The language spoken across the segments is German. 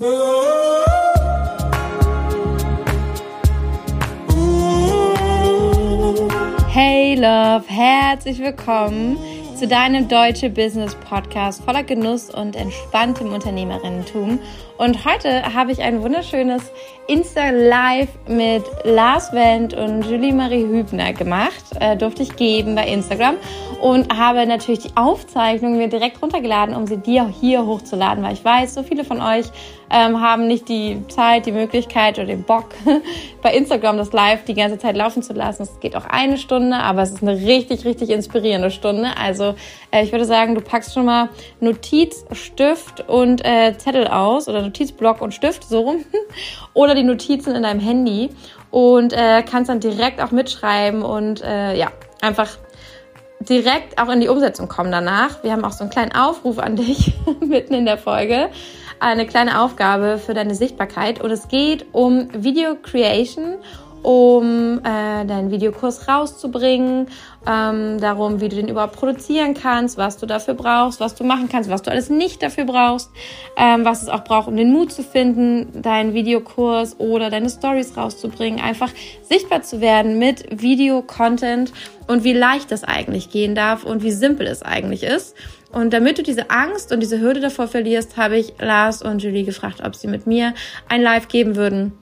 Hey Love, herzlich willkommen zu deinem Deutsche Business Podcast voller Genuss und entspanntem Unternehmerinnentum. Und heute habe ich ein wunderschönes Insta Live mit Lars Wendt und Julie Marie Hübner gemacht. Äh, durfte ich geben bei Instagram und habe natürlich die Aufzeichnung mir direkt runtergeladen, um sie dir hier hochzuladen, weil ich weiß, so viele von euch ähm, haben nicht die Zeit, die Möglichkeit oder den Bock, bei Instagram das Live die ganze Zeit laufen zu lassen. Es geht auch eine Stunde, aber es ist eine richtig, richtig inspirierende Stunde. Also äh, ich würde sagen, du packst schon mal Notiz, Stift und äh, Zettel aus oder Notizblock und Stift so rum oder die Notizen in deinem Handy und äh, kannst dann direkt auch mitschreiben und äh, ja, einfach direkt auch in die Umsetzung kommen danach. Wir haben auch so einen kleinen Aufruf an dich mitten in der Folge. Eine kleine Aufgabe für deine Sichtbarkeit und es geht um Video Creation um äh, deinen Videokurs rauszubringen, ähm, darum, wie du den überhaupt produzieren kannst, was du dafür brauchst, was du machen kannst, was du alles nicht dafür brauchst, ähm, was es auch braucht, um den Mut zu finden, deinen Videokurs oder deine Stories rauszubringen, einfach sichtbar zu werden mit Video-Content und wie leicht das eigentlich gehen darf und wie simpel es eigentlich ist. Und damit du diese Angst und diese Hürde davor verlierst, habe ich Lars und Julie gefragt, ob sie mit mir ein Live geben würden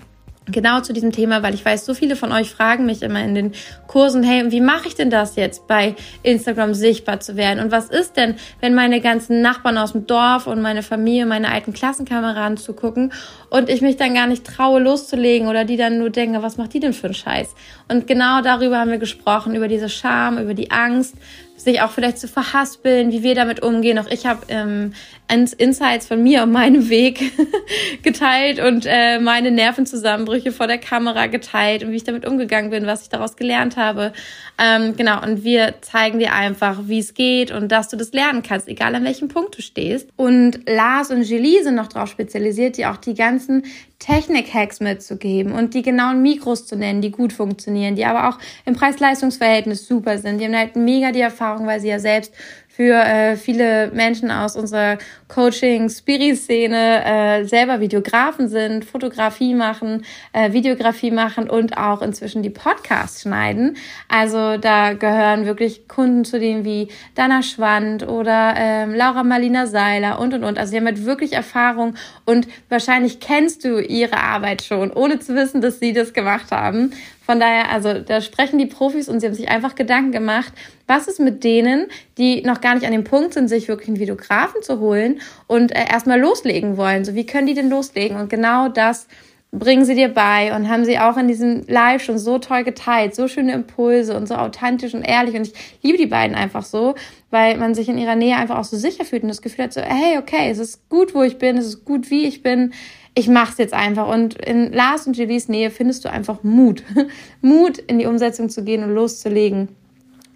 genau zu diesem Thema, weil ich weiß, so viele von euch fragen mich immer in den Kursen, hey, wie mache ich denn das jetzt bei Instagram sichtbar zu werden? Und was ist denn, wenn meine ganzen Nachbarn aus dem Dorf und meine Familie, meine alten Klassenkameraden zugucken und ich mich dann gar nicht traue loszulegen oder die dann nur denken, was macht die denn für einen Scheiß? Und genau darüber haben wir gesprochen, über diese Scham, über die Angst, sich auch vielleicht zu verhaspeln, wie wir damit umgehen. Auch ich habe ähm, Insights von mir und meinem Weg geteilt und äh, meine Nervenzusammenbrüche vor der Kamera geteilt und wie ich damit umgegangen bin, was ich daraus gelernt habe. Ähm, genau, und wir zeigen dir einfach, wie es geht und dass du das lernen kannst, egal an welchem Punkt du stehst. Und Lars und Julie sind noch darauf spezialisiert, die auch die ganzen Technik-Hacks mitzugeben und die genauen Mikros zu nennen, die gut funktionieren, die aber auch im Preis-Leistungs-Verhältnis super sind. Die haben halt mega die Erfahrung, weil sie ja selbst für äh, viele Menschen aus unserer Coaching-Spirit-Szene äh, selber Videografen sind, Fotografie machen, äh, Videografie machen und auch inzwischen die Podcasts schneiden. Also da gehören wirklich Kunden zu denen wie Dana Schwand oder ähm, Laura Marlina Seiler und und und. Also sie haben halt wirklich Erfahrung und wahrscheinlich kennst du ihre Arbeit schon, ohne zu wissen, dass sie das gemacht haben. Von daher, also da sprechen die Profis und sie haben sich einfach Gedanken gemacht, was ist mit denen, die noch gar nicht an dem Punkt sind, sich wirklich einen Videografen zu holen und äh, erstmal loslegen wollen. So, wie können die denn loslegen? Und genau das bringen sie dir bei und haben sie auch in diesem Live schon so toll geteilt, so schöne Impulse und so authentisch und ehrlich. Und ich liebe die beiden einfach so, weil man sich in ihrer Nähe einfach auch so sicher fühlt und das Gefühl hat so, hey, okay, es ist gut, wo ich bin, es ist gut, wie ich bin ich mach's jetzt einfach. Und in Lars und Julies Nähe findest du einfach Mut. Mut, in die Umsetzung zu gehen und loszulegen.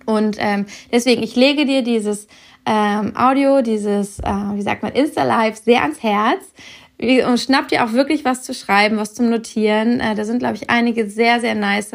Und ähm, deswegen, ich lege dir dieses ähm, Audio, dieses, äh, wie sagt man, Insta-Live sehr ans Herz. Und schnapp dir auch wirklich was zu schreiben, was zum Notieren. Äh, da sind, glaube ich, einige sehr, sehr nice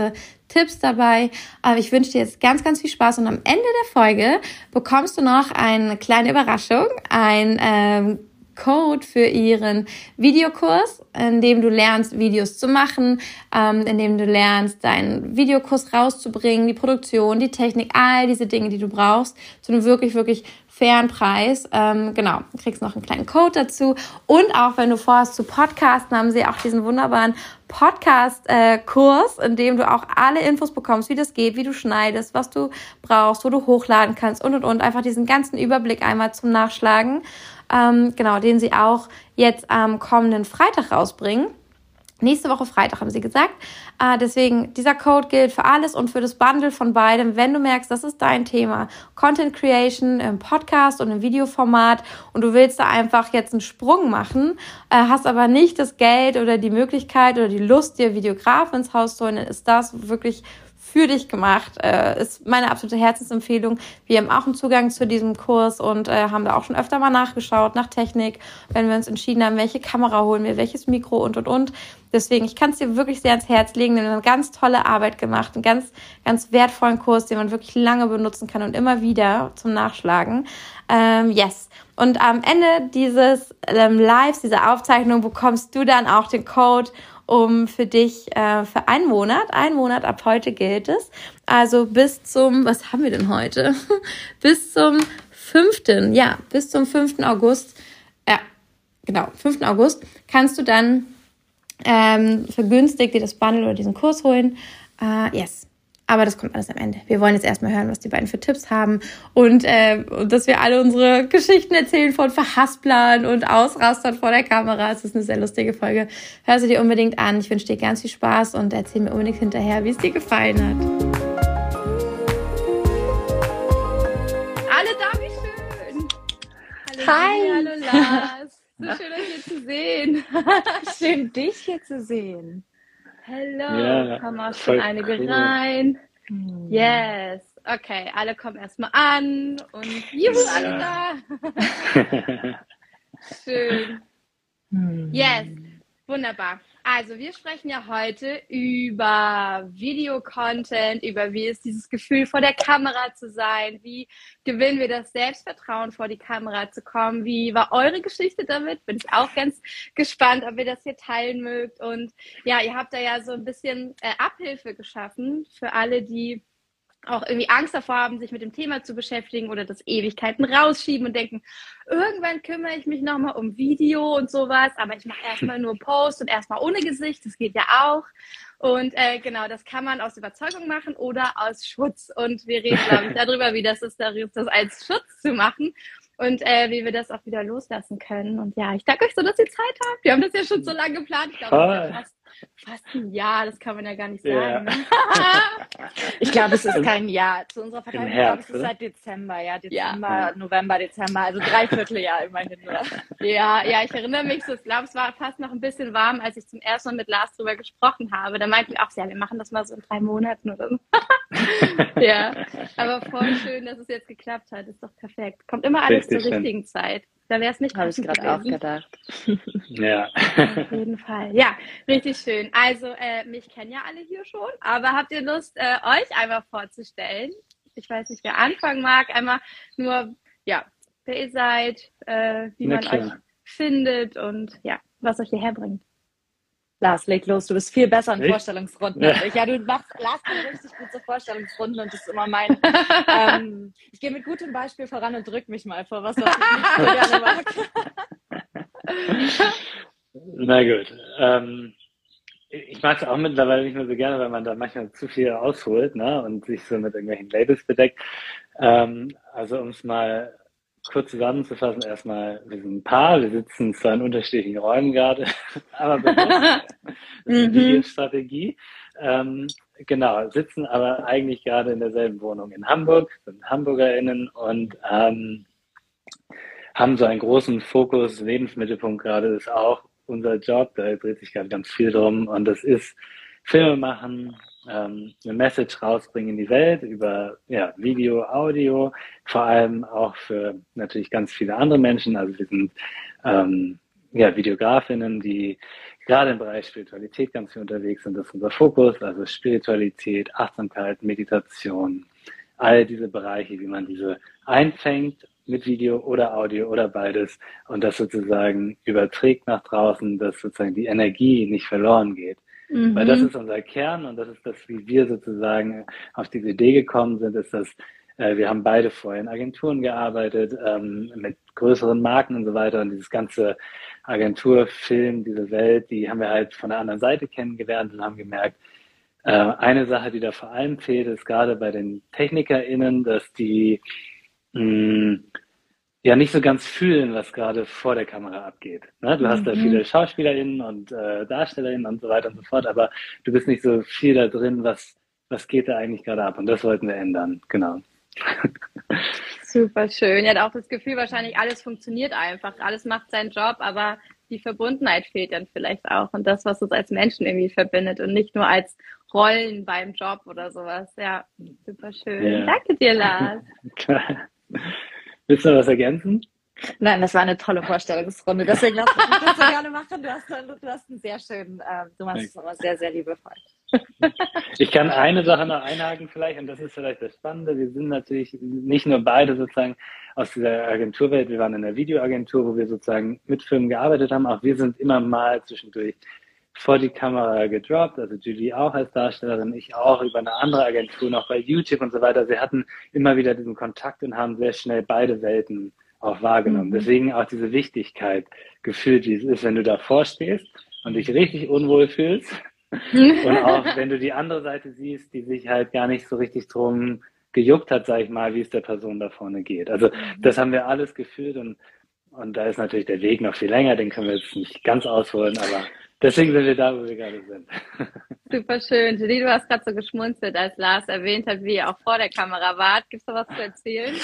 Tipps dabei. Aber ich wünsche dir jetzt ganz, ganz viel Spaß und am Ende der Folge bekommst du noch eine kleine Überraschung, ein ähm, Code für ihren Videokurs, in dem du lernst, Videos zu machen, ähm, in dem du lernst, deinen Videokurs rauszubringen, die Produktion, die Technik, all diese Dinge, die du brauchst, zu einem wirklich, wirklich fairen Preis. Ähm, genau, du kriegst noch einen kleinen Code dazu. Und auch wenn du vorhast zu podcasten, haben sie auch diesen wunderbaren Podcast-Kurs, äh, in dem du auch alle Infos bekommst, wie das geht, wie du schneidest, was du brauchst, wo du hochladen kannst und und und. Einfach diesen ganzen Überblick einmal zum Nachschlagen ähm, genau, den sie auch jetzt am kommenden Freitag rausbringen. Nächste Woche Freitag haben sie gesagt. Äh, deswegen, dieser Code gilt für alles und für das Bundle von beidem. Wenn du merkst, das ist dein Thema, Content Creation im Podcast und im Videoformat und du willst da einfach jetzt einen Sprung machen, äh, hast aber nicht das Geld oder die Möglichkeit oder die Lust, dir Videografen ins Haus zu holen, dann ist das wirklich für dich gemacht. Äh, ist meine absolute Herzensempfehlung. Wir haben auch einen Zugang zu diesem Kurs und äh, haben da auch schon öfter mal nachgeschaut nach Technik, wenn wir uns entschieden haben, welche Kamera holen wir, welches Mikro und und und. Deswegen, ich kann es dir wirklich sehr ans Herz legen. Wir haben eine ganz tolle Arbeit gemacht, einen ganz, ganz wertvollen Kurs, den man wirklich lange benutzen kann und immer wieder zum Nachschlagen. Ähm, yes. Und am Ende dieses ähm, Lives, dieser Aufzeichnung, bekommst du dann auch den Code um für dich äh, für einen Monat. Ein Monat ab heute gilt es. Also bis zum, was haben wir denn heute? bis zum 5. Ja, bis zum 5. August. Ja, genau, 5. August kannst du dann ähm, vergünstigt dir das Bundle oder diesen Kurs holen. Uh, yes. Aber das kommt alles am Ende. Wir wollen jetzt erstmal hören, was die beiden für Tipps haben und, äh, dass wir alle unsere Geschichten erzählen von Verhasplern und Ausrastern vor der Kamera. Es ist eine sehr lustige Folge. Hör sie dir unbedingt an. Ich wünsche dir ganz viel Spaß und erzähl mir unbedingt hinterher, wie es dir gefallen hat. Alle da, wie schön. Hallo, Hi. Hallo Lars. So schön, euch hier zu sehen. schön, dich hier zu sehen. Hello, ja, kommen auch schon einige cool. rein. Hm. Yes. Okay, alle kommen erstmal an und juhu, ja. alle da. Schön. Hm. Yes, wunderbar. Also wir sprechen ja heute über Videocontent, über wie ist dieses Gefühl vor der Kamera zu sein, wie gewinnen wir das Selbstvertrauen vor die Kamera zu kommen, wie war eure Geschichte damit? Bin ich auch ganz gespannt, ob ihr das hier teilen mögt. Und ja, ihr habt da ja so ein bisschen äh, Abhilfe geschaffen für alle, die auch irgendwie Angst davor haben, sich mit dem Thema zu beschäftigen oder das Ewigkeiten rausschieben und denken, irgendwann kümmere ich mich nochmal um Video und sowas, aber ich mache erstmal nur Post und erstmal ohne Gesicht, das geht ja auch. Und äh, genau, das kann man aus Überzeugung machen oder aus Schutz. Und wir reden, glaube ich, darüber, wie das ist, das als Schutz zu machen und äh, wie wir das auch wieder loslassen können. Und ja, ich danke euch so, dass ihr Zeit habt. Wir haben das ja schon so lange geplant. Ich glaube, fast fast ein Jahr, das kann man ja gar nicht sagen. Ja. Ne? ich glaube, es ist kein Jahr. Zu unserer Verteidigung glaube ich, es ist seit Dezember, ja, Dezember, ja. November, Dezember, also Dreivierteljahr immerhin nur. Ja, ja, ich erinnere mich so, ich glaube, es war fast noch ein bisschen warm, als ich zum ersten Mal mit Lars drüber gesprochen habe. Da meinten wir auch, ja, wir machen das mal so in drei Monaten oder so. ja, aber voll schön, dass es jetzt geklappt hat. Ist doch perfekt. Kommt immer alles Richtig zur richtigen schön. Zeit. Da wäre es nicht Habe ich gerade auch gedacht. ja. Auf jeden Fall. Ja, richtig schön. Also, äh, mich kennen ja alle hier schon, aber habt ihr Lust, äh, euch einmal vorzustellen? Ich weiß nicht, wer anfangen mag. Einmal nur, ja, wer ihr seid, äh, wie Na man klar. euch findet und ja, was euch hierher bringt. Lars, leg los, du bist viel besser in ich? Vorstellungsrunden ja. als ich. Ja, du machst Lars richtig gut zur Vorstellungsrunden und das ist immer mein. ähm, ich gehe mit gutem Beispiel voran und drück mich mal vor, was, was ich so gerne mag. Na gut. Ähm, ich mag es auch mittlerweile nicht mehr so gerne, weil man da manchmal zu viel ausholt ne, und sich so mit irgendwelchen Labels bedeckt. Ähm, also um es mal kurz zusammenzufassen, erstmal, wir sind ein Paar, wir sitzen zwar in unterschiedlichen Räumen gerade, aber bewusst, mhm. die Strategie. Ähm, genau, sitzen aber eigentlich gerade in derselben Wohnung in Hamburg, sind HamburgerInnen und ähm, haben so einen großen Fokus, Lebensmittelpunkt gerade ist auch unser Job, da dreht sich gerade ganz viel drum und das ist Filme machen, ähm, eine Message rausbringen in die Welt über ja, Video, Audio, vor allem auch für natürlich ganz viele andere Menschen. Also wir sind ähm, ja, Videografinnen, die gerade im Bereich Spiritualität ganz viel unterwegs sind. Das ist unser Fokus, also Spiritualität, Achtsamkeit, Meditation, all diese Bereiche, wie man diese einfängt mit Video oder Audio oder beides und das sozusagen überträgt nach draußen, dass sozusagen die Energie nicht verloren geht. Mhm. Weil das ist unser Kern und das ist das, wie wir sozusagen auf diese Idee gekommen sind, ist, dass äh, wir haben beide vorher in Agenturen gearbeitet, ähm, mit größeren Marken und so weiter und dieses ganze Agenturfilm, diese Welt, die haben wir halt von der anderen Seite kennengelernt und haben gemerkt, äh, eine Sache, die da vor allem fehlt, ist gerade bei den TechnikerInnen, dass die mh, ja nicht so ganz fühlen, was gerade vor der Kamera abgeht. Ne? Du hast da mhm. viele SchauspielerInnen und äh, DarstellerInnen und so weiter und so fort, aber du bist nicht so viel da drin, was, was geht da eigentlich gerade ab. Und das wollten wir ändern, genau. Super schön. Ja, auch das Gefühl, wahrscheinlich alles funktioniert einfach, alles macht seinen Job, aber die Verbundenheit fehlt dann vielleicht auch und das, was uns als Menschen irgendwie verbindet und nicht nur als Rollen beim Job oder sowas. Ja, super schön. Yeah. Danke dir, Lars. Willst du noch was ergänzen? Nein, das war eine tolle Vorstellungsrunde. Deswegen lass mich das so gerne machen. Du hast, du hast einen sehr schönen, äh, du machst es immer sehr, sehr liebevoll. Ich kann eine Sache noch einhaken vielleicht, und das ist vielleicht das Spannende. Wir sind natürlich nicht nur beide sozusagen aus dieser Agenturwelt, wir waren in der Videoagentur, wo wir sozusagen mit Filmen gearbeitet haben. Auch wir sind immer mal zwischendurch vor die Kamera gedroppt, also Julie auch als Darstellerin, ich auch über eine andere Agentur noch bei YouTube und so weiter. Sie hatten immer wieder diesen Kontakt und haben sehr schnell beide Welten auch wahrgenommen. Mhm. Deswegen auch diese Wichtigkeit gefühlt, wie es ist, wenn du davor stehst und dich richtig unwohl fühlst. und auch wenn du die andere Seite siehst, die sich halt gar nicht so richtig drum gejuckt hat, sag ich mal, wie es der Person da vorne geht. Also mhm. das haben wir alles gefühlt und, und da ist natürlich der Weg noch viel länger, den können wir jetzt nicht ganz ausholen, aber deswegen sind wir da, wo wir gerade sind. Super schön. Julie, du hast gerade so geschmunzelt, als Lars erwähnt hat, wie ihr auch vor der Kamera wart. Gibt es da was zu erzählen?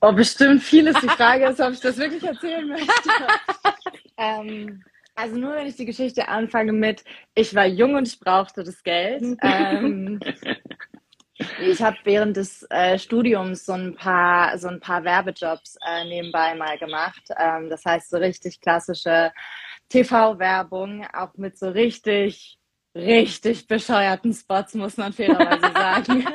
Oh, bestimmt vieles. Die Frage ist, ob ich das wirklich erzählen möchte. ähm, also nur wenn ich die Geschichte anfange mit, ich war jung und ich brauchte das Geld. ähm, ich habe während des äh, Studiums so ein paar so ein paar Werbejobs äh, nebenbei mal gemacht. Ähm, das heißt so richtig klassische TV-Werbung, auch mit so richtig richtig bescheuerten Spots, muss man fairerweise sagen.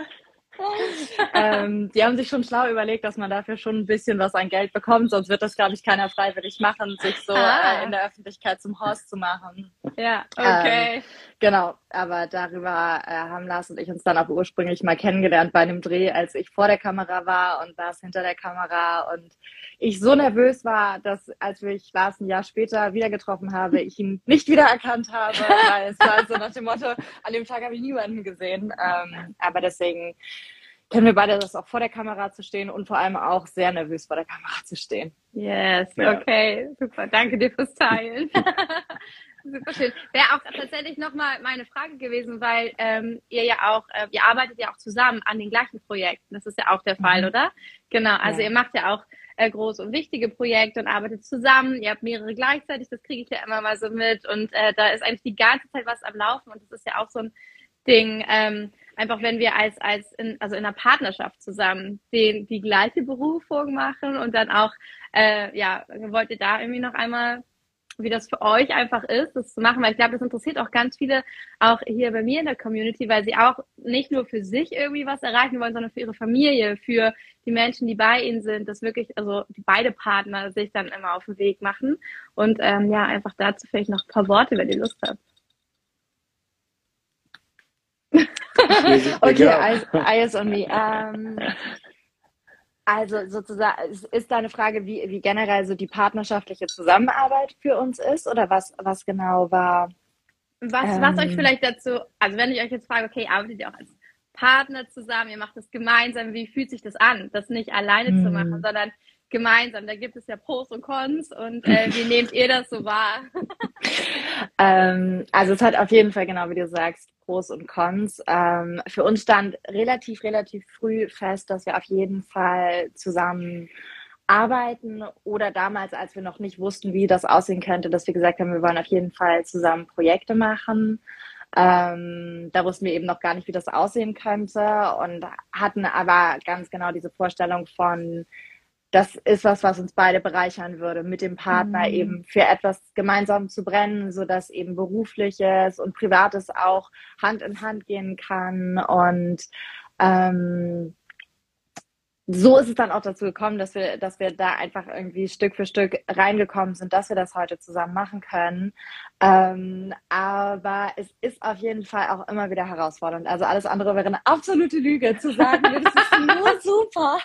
Ähm, die haben sich schon schlau überlegt, dass man dafür schon ein bisschen was an Geld bekommt, sonst wird das, glaube ich, keiner freiwillig machen, sich so ah. äh, in der Öffentlichkeit zum Horst zu machen. Ja, okay. Ähm, genau, aber darüber äh, haben Lars und ich uns dann auch ursprünglich mal kennengelernt bei einem Dreh, als ich vor der Kamera war und Lars hinter der Kamera und ich so nervös war, dass als ich Lars ein Jahr später wieder getroffen habe, ich ihn nicht wiedererkannt habe, weil es war so nach dem Motto, an dem Tag habe ich niemanden gesehen. Ähm, aber deswegen kennen wir beide das auch vor der Kamera zu stehen und vor allem auch sehr nervös vor der Kamera zu stehen. Yes, ja. okay, super. Danke dir fürs Teilen. Super schön. Wäre auch tatsächlich nochmal meine Frage gewesen, weil ähm, ihr ja auch, äh, ihr arbeitet ja auch zusammen an den gleichen Projekten. Das ist ja auch der Fall, mhm. oder? Genau. Also ja. ihr macht ja auch äh, große und wichtige Projekte und arbeitet zusammen. Ihr habt mehrere gleichzeitig, das kriege ich ja immer mal so mit. Und äh, da ist eigentlich die ganze Zeit was am Laufen und das ist ja auch so ein Ding. Ähm, einfach wenn wir als, als in, also in einer Partnerschaft zusammen den, die gleiche Berufung machen und dann auch, äh, ja, wollt ihr da irgendwie noch einmal wie das für euch einfach ist, das zu machen, weil ich glaube, das interessiert auch ganz viele, auch hier bei mir in der Community, weil sie auch nicht nur für sich irgendwie was erreichen wollen, sondern für ihre Familie, für die Menschen, die bei ihnen sind, dass wirklich, also die beide Partner sich dann immer auf den Weg machen. Und ähm, ja, einfach dazu vielleicht noch ein paar Worte, wenn ihr Lust habt. okay, eyes, eyes on me. Um, also sozusagen, ist deine Frage, wie, wie generell so die partnerschaftliche Zusammenarbeit für uns ist oder was, was genau war? Was, ähm, was euch ähm, vielleicht dazu, also wenn ich euch jetzt frage, okay, arbeitet ihr auch als Partner zusammen, ihr macht das gemeinsam, wie fühlt sich das an, das nicht alleine zu hm. machen, sondern gemeinsam. Da gibt es ja Pros und Cons und äh, wie nehmt ihr das so wahr? ähm, also es hat auf jeden Fall, genau wie du sagst, Pros und Cons. Ähm, für uns stand relativ, relativ früh fest, dass wir auf jeden Fall zusammen arbeiten oder damals, als wir noch nicht wussten, wie das aussehen könnte, dass wir gesagt haben, wir wollen auf jeden Fall zusammen Projekte machen. Ähm, da wussten wir eben noch gar nicht, wie das aussehen könnte und hatten aber ganz genau diese Vorstellung von, das ist was, was uns beide bereichern würde, mit dem Partner mhm. eben für etwas gemeinsam zu brennen, so dass eben berufliches und privates auch Hand in Hand gehen kann. Und ähm, so ist es dann auch dazu gekommen, dass wir, dass wir da einfach irgendwie Stück für Stück reingekommen sind, dass wir das heute zusammen machen können. Ähm, aber es ist auf jeden Fall auch immer wieder herausfordernd. Also alles andere wäre eine absolute Lüge zu sagen, das ist nur super.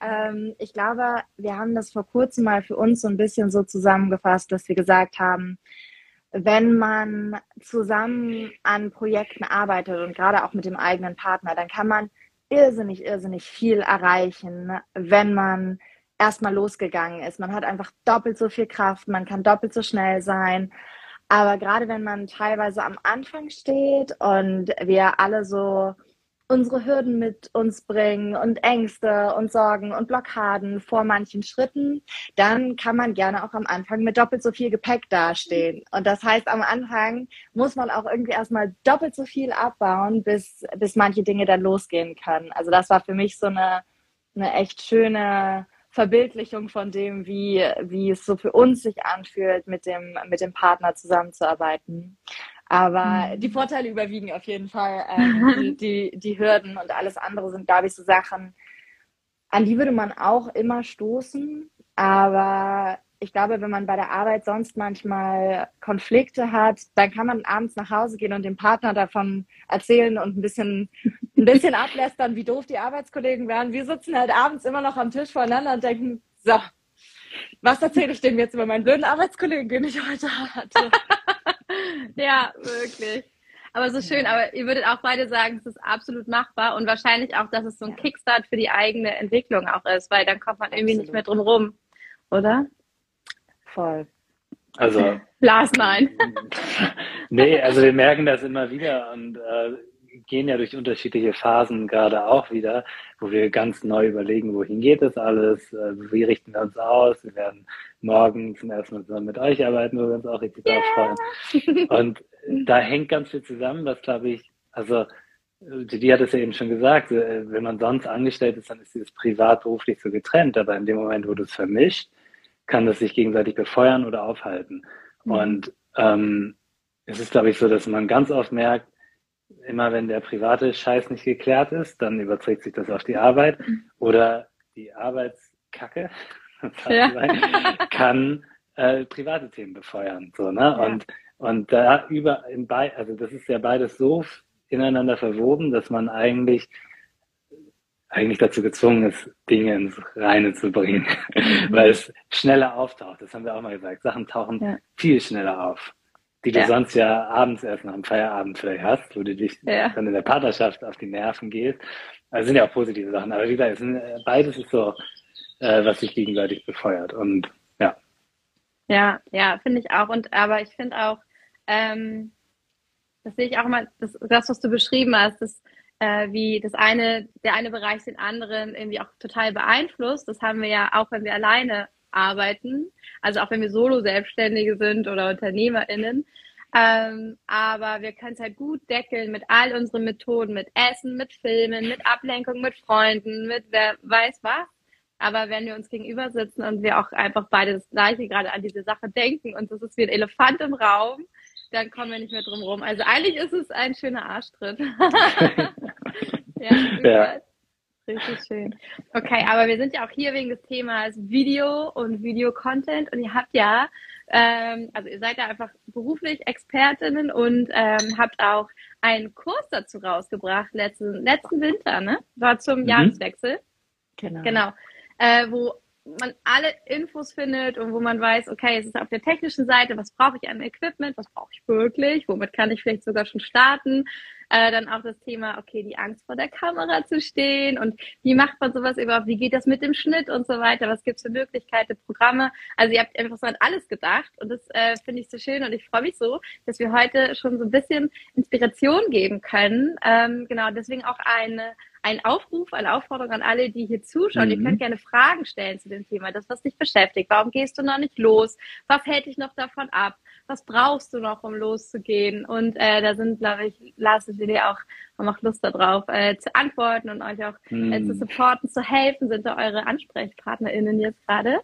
Ähm, ich glaube, wir haben das vor kurzem mal für uns so ein bisschen so zusammengefasst, dass wir gesagt haben, wenn man zusammen an Projekten arbeitet und gerade auch mit dem eigenen Partner, dann kann man irrsinnig, irrsinnig viel erreichen, wenn man erstmal losgegangen ist. Man hat einfach doppelt so viel Kraft, man kann doppelt so schnell sein. Aber gerade wenn man teilweise am Anfang steht und wir alle so unsere Hürden mit uns bringen und Ängste und Sorgen und Blockaden vor manchen Schritten, dann kann man gerne auch am Anfang mit doppelt so viel Gepäck dastehen. Und das heißt, am Anfang muss man auch irgendwie erstmal doppelt so viel abbauen, bis, bis manche Dinge dann losgehen können. Also das war für mich so eine, eine echt schöne Verbildlichung von dem, wie, wie es so für uns sich anfühlt, mit dem, mit dem Partner zusammenzuarbeiten. Aber mhm. die Vorteile überwiegen auf jeden Fall ähm, die, die, Hürden und alles andere sind, glaube ich, so Sachen, an die würde man auch immer stoßen. Aber ich glaube, wenn man bei der Arbeit sonst manchmal Konflikte hat, dann kann man abends nach Hause gehen und dem Partner davon erzählen und ein bisschen, ein bisschen ablästern, wie doof die Arbeitskollegen wären. Wir sitzen halt abends immer noch am Tisch voneinander und denken, so, was erzähle ich dem jetzt über meinen blöden Arbeitskollegen, den ich heute hatte? ja, wirklich. Aber so schön, aber ihr würdet auch beide sagen, es ist absolut machbar und wahrscheinlich auch, dass es so ein Kickstart für die eigene Entwicklung auch ist, weil dann kommt man irgendwie absolut. nicht mehr drum rum, oder? Voll. Also. Lars, nein. nee, also wir merken das immer wieder und äh, gehen ja durch unterschiedliche Phasen gerade auch wieder, wo wir ganz neu überlegen, wohin geht das alles, äh, wie richten wir uns aus. Wir werden morgen zum ersten Mal zusammen mit euch arbeiten, wo wir uns auch richtig yeah. drauf freuen. Und da hängt ganz viel zusammen, was glaube ich, also die hat es ja eben schon gesagt, äh, wenn man sonst angestellt ist, dann ist dieses privat beruflich so getrennt, aber in dem Moment, wo du es vermischt, kann das sich gegenseitig befeuern oder aufhalten. Mhm. Und ähm, es ist, glaube ich, so, dass man ganz oft merkt, immer wenn der private Scheiß nicht geklärt ist, dann überträgt sich das auf die Arbeit oder die Arbeitskacke ja. kann äh, private Themen befeuern. So, ne? Ja. Und, und da über in bei, also das ist ja beides so ineinander verwoben, dass man eigentlich eigentlich dazu gezwungen ist, Dinge ins Reine zu bringen, weil es schneller auftaucht. Das haben wir auch mal gesagt. Sachen tauchen ja. viel schneller auf die du ja. sonst ja abends erst nach dem Feierabend vielleicht hast, wo du dich ja. dann in der Partnerschaft auf die Nerven gehst. Also sind ja auch positive Sachen. Aber wie gesagt, sind, äh, beides ist so, äh, was sich gegenseitig befeuert. Und ja. Ja, ja, finde ich auch. Und aber ich finde auch, ähm, das sehe ich auch immer, das, das was du beschrieben hast, das, äh, wie das eine, der eine Bereich den anderen irgendwie auch total beeinflusst. Das haben wir ja auch, wenn wir alleine arbeiten. Also auch wenn wir Solo-Selbstständige sind oder UnternehmerInnen. Ähm, aber wir können es halt gut deckeln mit all unseren Methoden, mit Essen, mit Filmen, mit Ablenkung, mit Freunden, mit wer weiß was. Aber wenn wir uns gegenüber sitzen und wir auch einfach beide das Gleiche gerade an diese Sache denken und das ist wie ein Elefant im Raum, dann kommen wir nicht mehr drum rum. Also eigentlich ist es ein schöner Arschtritt. ja, ja. Richtig schön. Okay, aber wir sind ja auch hier wegen des Themas Video und Video-Content und ihr habt ja, ähm, also ihr seid ja einfach beruflich Expertinnen und ähm, habt auch einen Kurs dazu rausgebracht letzten, letzten Winter, ne? War zum mhm. Jahreswechsel. Genau. Genau. Äh, wo man alle Infos findet und wo man weiß, okay, es ist auf der technischen Seite, was brauche ich an Equipment, was brauche ich wirklich, womit kann ich vielleicht sogar schon starten, äh, dann auch das Thema, okay, die Angst vor der Kamera zu stehen und wie macht man sowas überhaupt, wie geht das mit dem Schnitt und so weiter, was gibt's für Möglichkeiten, Programme. Also ihr habt einfach so an alles gedacht und das äh, finde ich so schön und ich freue mich so, dass wir heute schon so ein bisschen Inspiration geben können. Ähm, genau, deswegen auch eine ein Aufruf, eine Aufforderung an alle, die hier zuschauen. Mhm. Ihr könnt gerne Fragen stellen zu dem Thema, das, was dich beschäftigt. Warum gehst du noch nicht los? Was hält dich noch davon ab? Was brauchst du noch, um loszugehen? Und äh, da sind, glaube ich, Lars und Julie auch, haben auch Lust darauf, äh, zu antworten und euch auch mhm. äh, zu mhm. supporten, zu helfen, sind da eure AnsprechpartnerInnen jetzt gerade.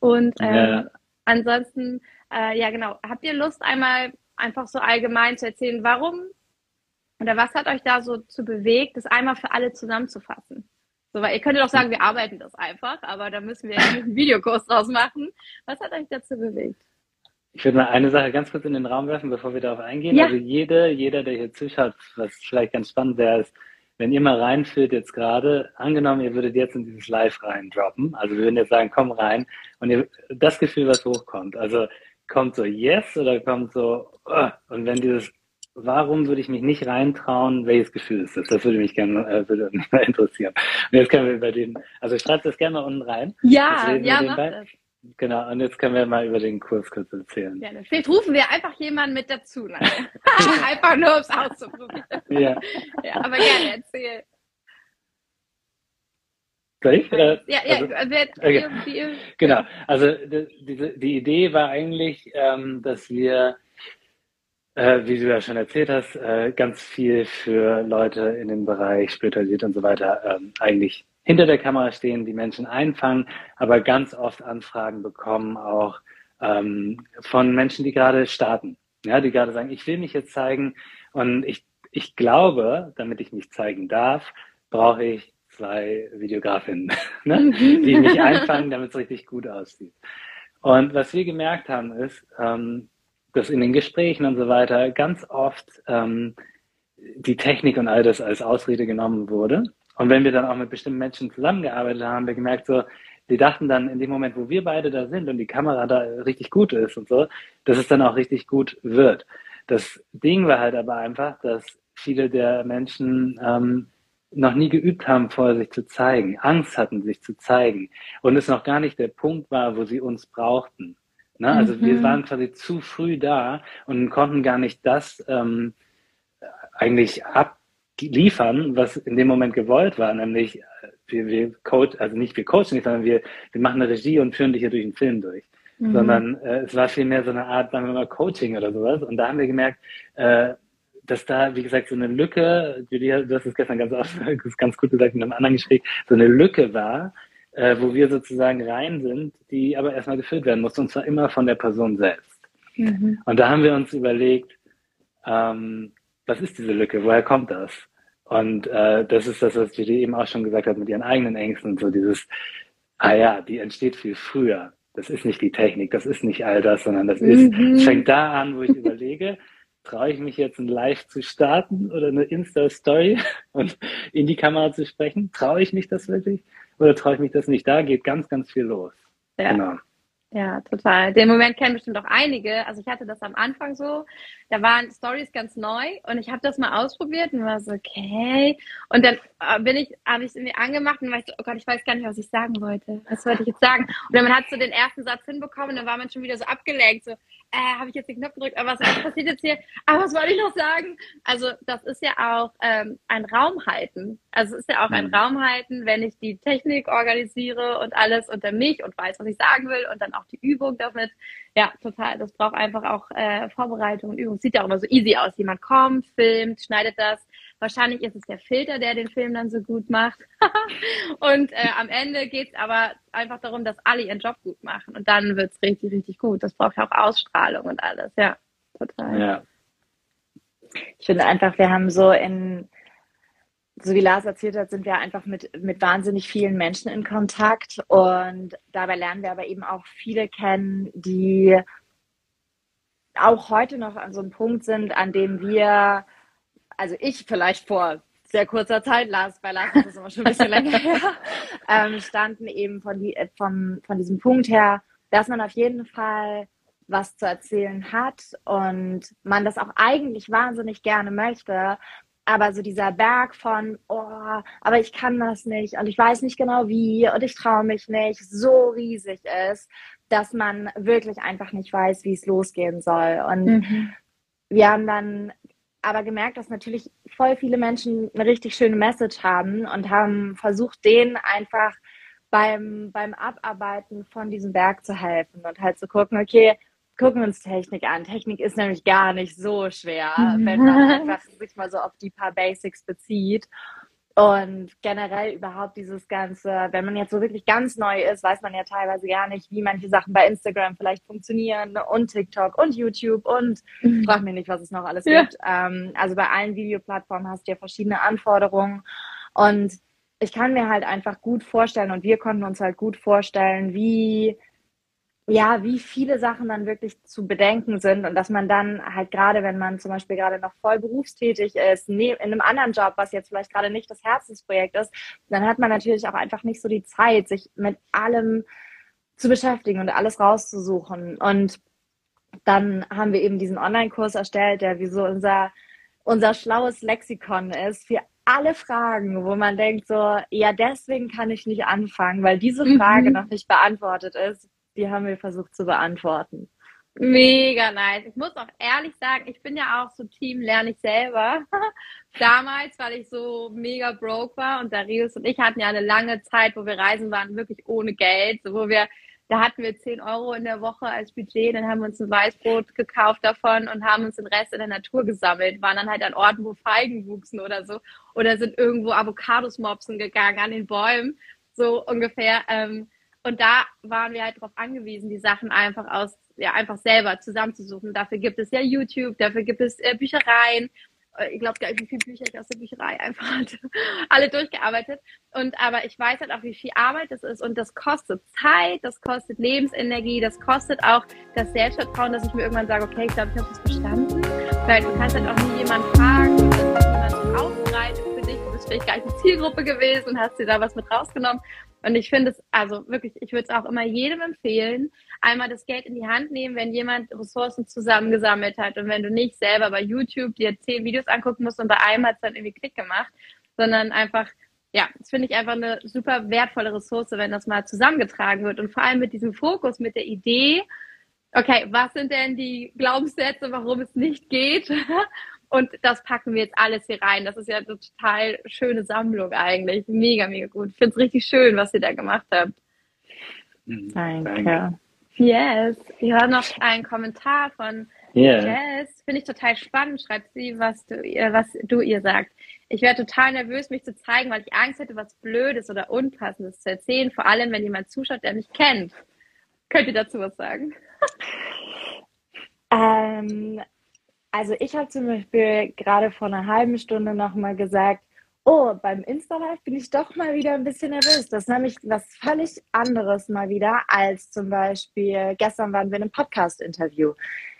Und ähm, ja. ansonsten, äh, ja genau, habt ihr Lust, einmal einfach so allgemein zu erzählen, warum oder was hat euch da so zu bewegt, das einmal für alle zusammenzufassen? So, weil ihr könnt doch sagen, wir arbeiten das einfach, aber da müssen wir einen Videokurs draus machen. Was hat euch dazu bewegt? Ich würde mal eine Sache ganz kurz in den Raum werfen, bevor wir darauf eingehen. Ja. Also jede, jeder, der hier zuschaut, was vielleicht ganz spannend wäre, ist, wenn ihr mal reinführt jetzt gerade, angenommen, ihr würdet jetzt in dieses Live reindroppen, also wir würden jetzt sagen, komm rein und ihr, das Gefühl, was hochkommt, also kommt so Yes oder kommt so, uh, und wenn dieses warum würde ich mich nicht reintrauen? Welches Gefühl ist das? Das würde mich gerne äh, würde mich interessieren. Und jetzt können wir über den, also schreibt das gerne mal unten rein. Ja, ja, mach das. Genau, und jetzt können wir mal über den Kurs kurz erzählen. Ja, vielleicht rufen wir einfach jemanden mit dazu. einfach nur, um es auszuprobieren. Ja. ja. Aber gerne, erzähl. Soll ich? Oder? Ja, ja, also, okay. wie, wie, genau. Also die, die Idee war eigentlich, ähm, dass wir, äh, wie du ja schon erzählt hast, äh, ganz viel für Leute in dem Bereich Spiritualität und so weiter ähm, eigentlich hinter der Kamera stehen, die Menschen einfangen, aber ganz oft Anfragen bekommen, auch ähm, von Menschen, die gerade starten, ja, die gerade sagen, ich will mich jetzt zeigen und ich, ich glaube, damit ich mich zeigen darf, brauche ich zwei Videografinnen, ne? Mhm. die mich einfangen, damit es richtig gut aussieht. Und was wir gemerkt haben, ist, ähm, dass in den Gesprächen und so weiter ganz oft ähm, die Technik und all das als Ausrede genommen wurde und wenn wir dann auch mit bestimmten Menschen zusammengearbeitet haben, haben wir gemerkt, so, die dachten dann in dem Moment, wo wir beide da sind und die Kamera da richtig gut ist und so, dass es dann auch richtig gut wird. Das Ding war halt aber einfach, dass viele der Menschen ähm, noch nie geübt haben, vorher sich zu zeigen, Angst hatten, sich zu zeigen und es noch gar nicht der Punkt war, wo sie uns brauchten. Ne? Also mhm. wir waren quasi zu früh da und konnten gar nicht das ähm, eigentlich ab liefern, was in dem Moment gewollt war, nämlich äh, wir, wir coach, also nicht wir coachen nicht, sondern wir, wir machen eine Regie und führen dich hier durch den Film durch. Mhm. Sondern äh, es war vielmehr so eine Art, sagen wir mal, Coaching oder sowas. Und da haben wir gemerkt, äh, dass da, wie gesagt, so eine Lücke, Julia, du hast es gestern ganz, ganz gut gesagt in einem anderen Gespräch, so eine Lücke war, äh, wo wir sozusagen rein sind, die aber erstmal gefüllt werden muss, und zwar immer von der Person selbst. Mhm. Und da haben wir uns überlegt, ähm, was ist diese Lücke? Woher kommt das? Und äh, das ist das, was Judy eben auch schon gesagt hat mit ihren eigenen Ängsten und so dieses, ah ja, die entsteht viel früher. Das ist nicht die Technik, das ist nicht all das, sondern das ist, mhm. fängt da an, wo ich überlege, traue ich mich jetzt ein Live zu starten oder eine Insta-Story und in die Kamera zu sprechen? Traue ich mich das wirklich oder traue ich mich das nicht? Da geht ganz, ganz viel los. Ja. Genau. Ja, total. Den Moment kennen bestimmt auch einige. Also ich hatte das am Anfang so. Da waren Stories ganz neu und ich habe das mal ausprobiert und war so, okay. Und dann äh, bin ich, habe ich es irgendwie angemacht und war so, oh Gott, ich weiß gar nicht, was ich sagen wollte. Was wollte ich jetzt sagen? Und dann man hat so den ersten Satz hinbekommen und dann war man schon wieder so abgelenkt, so, äh, habe ich jetzt den Knopf gedrückt, aber was, was passiert jetzt hier? Aber was wollte ich noch sagen? Also das ist ja auch ähm, ein Raum halten. Also es ist ja auch ein mhm. Raum halten, wenn ich die Technik organisiere und alles unter mich und weiß, was ich sagen will und dann auch die Übung damit. Ja, total. Das braucht einfach auch äh, Vorbereitung und Übung. Sieht ja auch immer so easy aus. Jemand kommt, filmt, schneidet das. Wahrscheinlich ist es der Filter, der den Film dann so gut macht. und äh, am Ende geht's aber einfach darum, dass alle ihren Job gut machen. Und dann wird's richtig, richtig gut. Das braucht ja auch Ausstrahlung und alles. Ja, total. Ja. Ich finde einfach, wir haben so in so wie Lars erzählt hat, sind wir einfach mit, mit wahnsinnig vielen Menschen in Kontakt und dabei lernen wir aber eben auch viele kennen, die auch heute noch an so einem Punkt sind, an dem wir, also ich vielleicht vor sehr kurzer Zeit, Lars, bei Lars ist es immer schon ein bisschen länger her, ähm, standen eben von, die, von, von diesem Punkt her, dass man auf jeden Fall was zu erzählen hat und man das auch eigentlich wahnsinnig gerne möchte, aber so dieser Berg von, oh, aber ich kann das nicht und ich weiß nicht genau wie und ich traue mich nicht, so riesig ist, dass man wirklich einfach nicht weiß, wie es losgehen soll. Und mhm. wir haben dann aber gemerkt, dass natürlich voll viele Menschen eine richtig schöne Message haben und haben versucht, denen einfach beim, beim Abarbeiten von diesem Berg zu helfen und halt zu gucken, okay, gucken wir uns Technik an. Technik ist nämlich gar nicht so schwer, mhm. wenn man einfach sich mal so auf die paar Basics bezieht. Und generell überhaupt dieses Ganze, wenn man jetzt so wirklich ganz neu ist, weiß man ja teilweise gar nicht, wie manche Sachen bei Instagram vielleicht funktionieren und TikTok und YouTube und mhm. frag mich nicht, was es noch alles ja. gibt. Ähm, also bei allen Videoplattformen hast du ja verschiedene Anforderungen und ich kann mir halt einfach gut vorstellen und wir konnten uns halt gut vorstellen, wie ja, wie viele Sachen dann wirklich zu bedenken sind und dass man dann halt gerade, wenn man zum Beispiel gerade noch voll berufstätig ist, in einem anderen Job, was jetzt vielleicht gerade nicht das Herzensprojekt ist, dann hat man natürlich auch einfach nicht so die Zeit, sich mit allem zu beschäftigen und alles rauszusuchen. Und dann haben wir eben diesen Online-Kurs erstellt, der wie so unser, unser schlaues Lexikon ist für alle Fragen, wo man denkt so, ja, deswegen kann ich nicht anfangen, weil diese Frage mhm. noch nicht beantwortet ist die haben wir versucht zu beantworten. Mega nice. Ich muss auch ehrlich sagen, ich bin ja auch so Team lerne ich selber. Damals, weil ich so mega broke war und Darius und ich hatten ja eine lange Zeit, wo wir reisen waren, wirklich ohne Geld, wo wir da hatten wir 10 Euro in der Woche als Budget, dann haben wir uns ein Weißbrot gekauft davon und haben uns den Rest in der Natur gesammelt, waren dann halt an Orten, wo Feigen wuchsen oder so, oder sind irgendwo Avocados mopsen gegangen an den Bäumen, so ungefähr. Ähm, und da waren wir halt darauf angewiesen, die Sachen einfach aus, ja, einfach selber zusammenzusuchen. Dafür gibt es ja YouTube, dafür gibt es äh, Büchereien äh, ich glaube gar nicht, wie viele Bücher ich aus der Bücherei einfach hatte, alle durchgearbeitet. Und aber ich weiß halt auch, wie viel Arbeit das ist und das kostet Zeit, das kostet Lebensenergie, das kostet auch das Selbstvertrauen, dass ich mir irgendwann sage, okay, ich glaube, ich habe das verstanden. Weil du kannst halt auch nie jemanden fragen, das hat jemand aufbereitet für dich, du bist vielleicht gar nicht eine Zielgruppe gewesen und hast dir da was mit rausgenommen. Und ich finde es, also wirklich, ich würde es auch immer jedem empfehlen, einmal das Geld in die Hand nehmen, wenn jemand Ressourcen zusammengesammelt hat und wenn du nicht selber bei YouTube dir zehn Videos angucken musst und bei einem hat es dann irgendwie Klick gemacht, sondern einfach, ja, das finde ich einfach eine super wertvolle Ressource, wenn das mal zusammengetragen wird und vor allem mit diesem Fokus, mit der Idee, okay, was sind denn die Glaubenssätze, warum es nicht geht? Und das packen wir jetzt alles hier rein. Das ist ja eine total schöne Sammlung eigentlich. Mega, mega gut. Ich finde es richtig schön, was ihr da gemacht habt. Mhm. Danke. Yes. Ich höre noch einen Kommentar von yeah. Jess. Finde ich total spannend. Schreibt sie, was du, ihr, was du ihr sagt. Ich wäre total nervös, mich zu zeigen, weil ich Angst hätte, was Blödes oder Unpassendes zu erzählen. Vor allem, wenn jemand zuschaut, der mich kennt. Könnt ihr dazu was sagen? ähm, also ich habe zum Beispiel gerade vor einer halben Stunde nochmal gesagt, oh, beim Insta-Live bin ich doch mal wieder ein bisschen nervös. Das ist nämlich was völlig anderes mal wieder als zum Beispiel gestern waren wir in einem Podcast-Interview.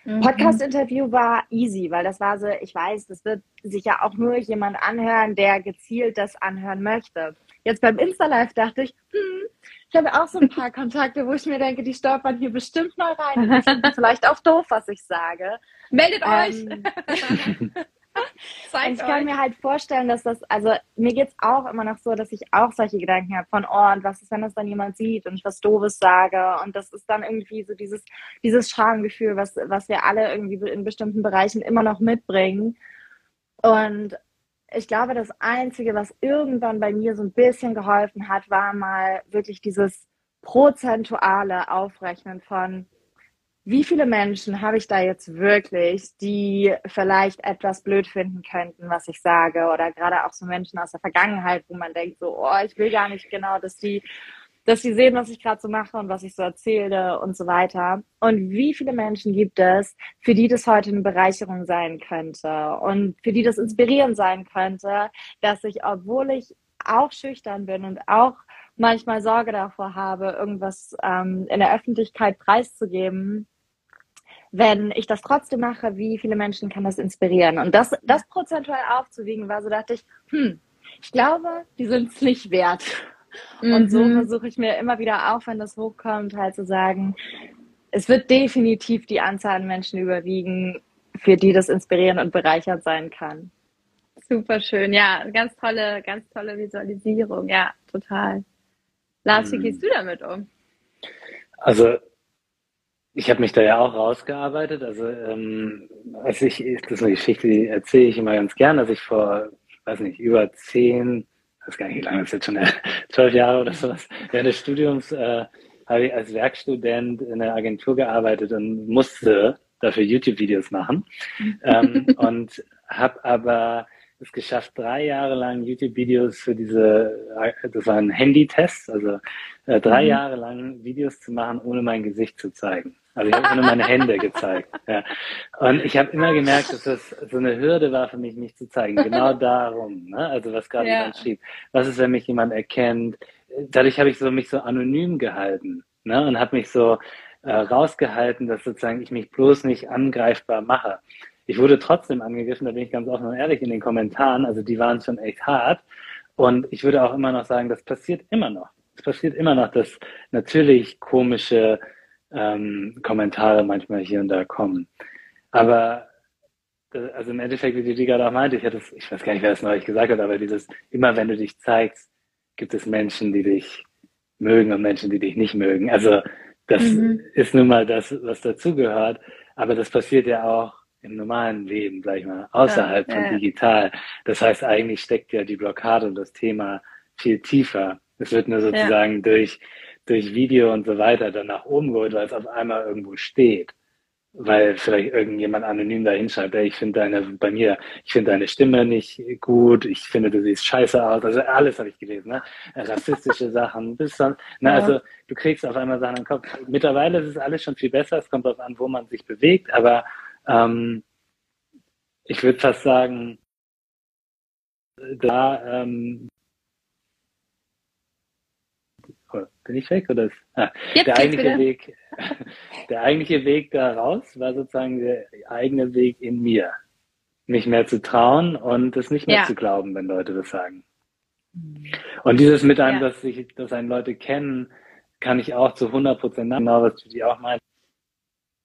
Mhm. Podcast-Interview war easy, weil das war so, ich weiß, das wird sich ja auch nur jemand anhören, der gezielt das anhören möchte. Jetzt beim Insta-Live dachte ich, hm, ich habe auch so ein paar Kontakte, wo ich mir denke, die stolpern hier bestimmt mal rein. Die finden vielleicht auch doof, was ich sage. Meldet ähm, euch! ich kann mir halt vorstellen, dass das, also mir geht es auch immer noch so, dass ich auch solche Gedanken habe von, oh, und was ist, wenn das dann jemand sieht und ich was Doofes sage? Und das ist dann irgendwie so dieses, dieses Schamgefühl, was, was wir alle irgendwie in bestimmten Bereichen immer noch mitbringen. Und ich glaube, das Einzige, was irgendwann bei mir so ein bisschen geholfen hat, war mal wirklich dieses prozentuale Aufrechnen von, wie viele Menschen habe ich da jetzt wirklich, die vielleicht etwas blöd finden könnten, was ich sage? Oder gerade auch so Menschen aus der Vergangenheit, wo man denkt, so, oh, ich will gar nicht genau, dass die, dass sie sehen, was ich gerade so mache und was ich so erzähle und so weiter. Und wie viele Menschen gibt es, für die das heute eine Bereicherung sein könnte und für die das inspirierend sein könnte, dass ich, obwohl ich auch schüchtern bin und auch manchmal Sorge davor habe, irgendwas ähm, in der Öffentlichkeit preiszugeben, wenn ich das trotzdem mache, wie viele Menschen kann das inspirieren? Und das, das prozentual aufzuwiegen, war so, dachte ich, hm, ich glaube, die sind es nicht wert. Mhm. Und so mhm. versuche ich mir immer wieder auch, wenn das hochkommt, halt zu sagen, es wird definitiv die Anzahl an Menschen überwiegen, für die das inspirieren und bereichert sein kann. Super schön, ja, ganz tolle, ganz tolle Visualisierung, ja, total. Lars, wie mhm. gehst du damit um? Also ich habe mich da ja auch rausgearbeitet. Also ähm, als ich, das ist eine Geschichte, die erzähle ich immer ganz gern, dass ich vor, weiß nicht, über zehn, weiß gar nicht, wie lange ist jetzt schon, zwölf Jahre oder sowas, während des Studiums äh, habe ich als Werkstudent in der Agentur gearbeitet und musste dafür YouTube-Videos machen. ähm, und habe aber es geschafft, drei Jahre lang YouTube-Videos für diese, das war ein Handy-Test, also äh, drei mhm. Jahre lang Videos zu machen, ohne mein Gesicht zu zeigen. Also ich habe nur meine Hände gezeigt. Ja. Und ich habe immer gemerkt, dass das so eine Hürde war für mich, mich zu zeigen. Genau darum. Ne? Also was gerade ja. jemand schrieb. Was ist, wenn mich jemand erkennt? Dadurch habe ich so mich so anonym gehalten ne? und habe mich so äh, rausgehalten, dass sozusagen ich mich bloß nicht angreifbar mache. Ich wurde trotzdem angegriffen, da bin ich ganz offen und ehrlich in den Kommentaren. Also die waren schon echt hart. Und ich würde auch immer noch sagen, das passiert immer noch. Es passiert immer noch, dass natürlich komische ähm, Kommentare manchmal hier und da kommen. Aber äh, also im Endeffekt, wie die gerade auch meinte, ich hatte es, ich weiß gar nicht, wer es neulich gesagt hat, aber dieses, immer wenn du dich zeigst, gibt es Menschen, die dich mögen und Menschen, die dich nicht mögen. Also Das mhm. ist nun mal das, was dazugehört. Aber das passiert ja auch im normalen Leben, sag ich mal, außerhalb ja, von ja. digital. Das heißt, eigentlich steckt ja die Blockade und das Thema viel tiefer. Es wird nur sozusagen ja. durch, durch Video und so weiter dann nach oben geholt, weil es auf einmal irgendwo steht weil vielleicht irgendjemand anonym da hinschreibt, ey, ich finde deine, bei mir, ich finde deine Stimme nicht gut, ich finde, du siehst scheiße aus, also alles habe ich gelesen, ne? Rassistische Sachen, bis dann, ne, ja. also du kriegst auf einmal Sachen im Kopf. Mittlerweile ist es alles schon viel besser, es kommt darauf an, wo man sich bewegt, aber ähm, ich würde fast sagen, da ähm, bin ich weg oder ist, ah, der eigentliche Weg, der eigentliche Weg da raus war sozusagen der eigene Weg in mir, mich mehr zu trauen und es nicht mehr ja. zu glauben, wenn Leute das sagen. Und dieses mit einem, ja. dass sich, dass einen Leute kennen, kann ich auch zu 100 Prozent genau, was du dir auch meinst.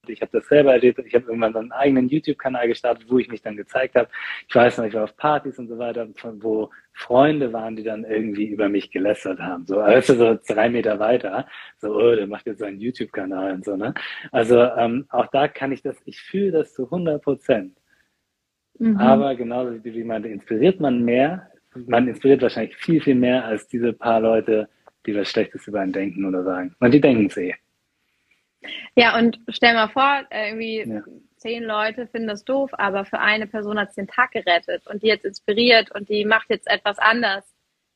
Ich habe das selber erlebt. Ich habe irgendwann einen eigenen YouTube-Kanal gestartet, wo ich mich dann gezeigt habe. Ich weiß noch, ich war auf Partys und so weiter, wo Freunde waren, die dann irgendwie über mich gelästert haben. So, also so drei Meter weiter. So, oh, der macht jetzt einen YouTube-Kanal und so, ne? Also ähm, auch da kann ich das, ich fühle das zu 100 Prozent. Mhm. Aber genauso wie man inspiriert man mehr, man inspiriert wahrscheinlich viel, viel mehr als diese paar Leute, die was Schlechtes über einen denken oder sagen. Und die denken es eh. Ja, und stell mal vor, irgendwie ja. zehn Leute finden das doof, aber für eine Person hat es den Tag gerettet und die jetzt inspiriert und die macht jetzt etwas anders.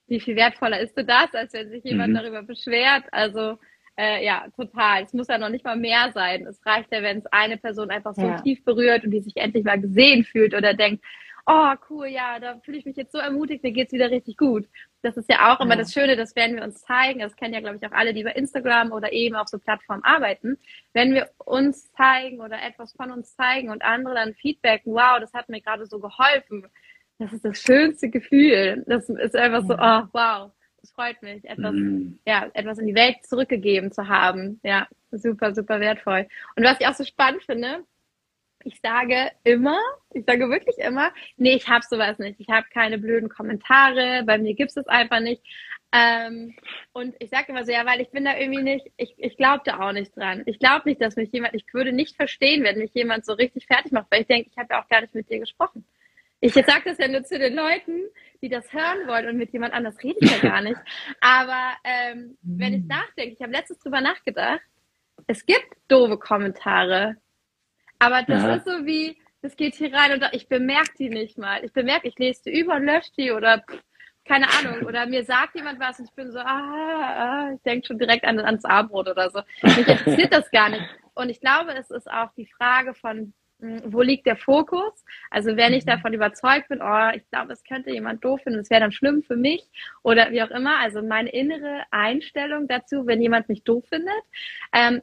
Wie viel wertvoller ist das, als wenn sich jemand mhm. darüber beschwert? Also äh, ja, total. Es muss ja noch nicht mal mehr sein. Es reicht ja, wenn es eine Person einfach so ja. tief berührt und die sich endlich mal gesehen fühlt oder denkt, oh cool, ja, da fühle ich mich jetzt so ermutigt, mir geht's wieder richtig gut. Das ist ja auch immer ja. das Schöne, das werden wir uns zeigen. Das kennen ja, glaube ich, auch alle, die bei Instagram oder eben auf so Plattformen arbeiten. Wenn wir uns zeigen oder etwas von uns zeigen und andere dann feedbacken, wow, das hat mir gerade so geholfen. Das ist das schönste Gefühl. Das ist einfach so, oh, wow, das freut mich, etwas, mhm. ja, etwas in die Welt zurückgegeben zu haben. Ja, super, super wertvoll. Und was ich auch so spannend finde, ich sage immer, ich sage wirklich immer, nee, ich habe sowas nicht. Ich habe keine blöden Kommentare, bei mir gibt es einfach nicht. Ähm, und ich sage immer so, ja, weil ich bin da irgendwie nicht, ich, ich glaube da auch nicht dran. Ich glaube nicht, dass mich jemand, ich würde nicht verstehen, wenn mich jemand so richtig fertig macht, weil ich denke, ich habe ja auch gar nicht mit dir gesprochen. Ich sage das ja nur zu den Leuten, die das hören wollen und mit jemand anders rede ich ja gar nicht. Aber ähm, wenn ich nachdenke, ich habe letztens drüber nachgedacht, es gibt doofe Kommentare, aber das ja. ist so wie, das geht hier rein und ich bemerke die nicht mal. Ich bemerke, ich lese die über und lösche die oder pff, keine Ahnung. Oder mir sagt jemand was und ich bin so, ah, ah ich denke schon direkt an, ans Abendbrot oder so. Mich interessiert das gar nicht. Und ich glaube, es ist auch die Frage von, hm, wo liegt der Fokus? Also wenn ich mhm. davon überzeugt bin, oh, ich glaube, es könnte jemand doof finden, es wäre dann schlimm für mich oder wie auch immer. Also meine innere Einstellung dazu, wenn jemand mich doof findet, ähm,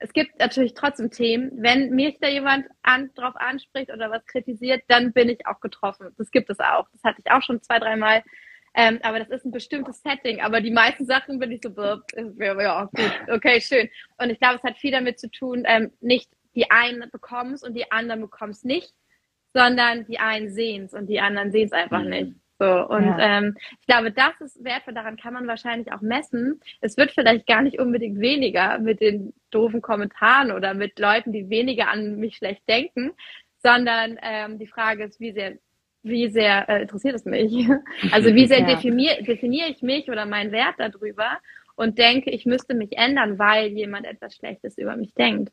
es gibt natürlich trotzdem Themen. Wenn mich da jemand an, drauf anspricht oder was kritisiert, dann bin ich auch getroffen. Das gibt es auch. Das hatte ich auch schon zwei, dreimal. Ähm, aber das ist ein bestimmtes Setting. Aber die meisten Sachen bin ich so, ja, gut, okay, schön. Und ich glaube, es hat viel damit zu tun, ähm, nicht die einen bekommen es und die anderen bekommen es nicht, sondern die einen sehen es und die anderen sehen es einfach mhm. nicht. So, und ja. ähm, ich glaube, das ist wertvoll, daran kann man wahrscheinlich auch messen. Es wird vielleicht gar nicht unbedingt weniger mit den doofen Kommentaren oder mit Leuten, die weniger an mich schlecht denken, sondern ähm, die Frage ist, wie sehr, wie sehr äh, interessiert es mich? Also wie sehr ja. definiere definier ich mich oder meinen Wert darüber und denke, ich müsste mich ändern, weil jemand etwas Schlechtes über mich denkt.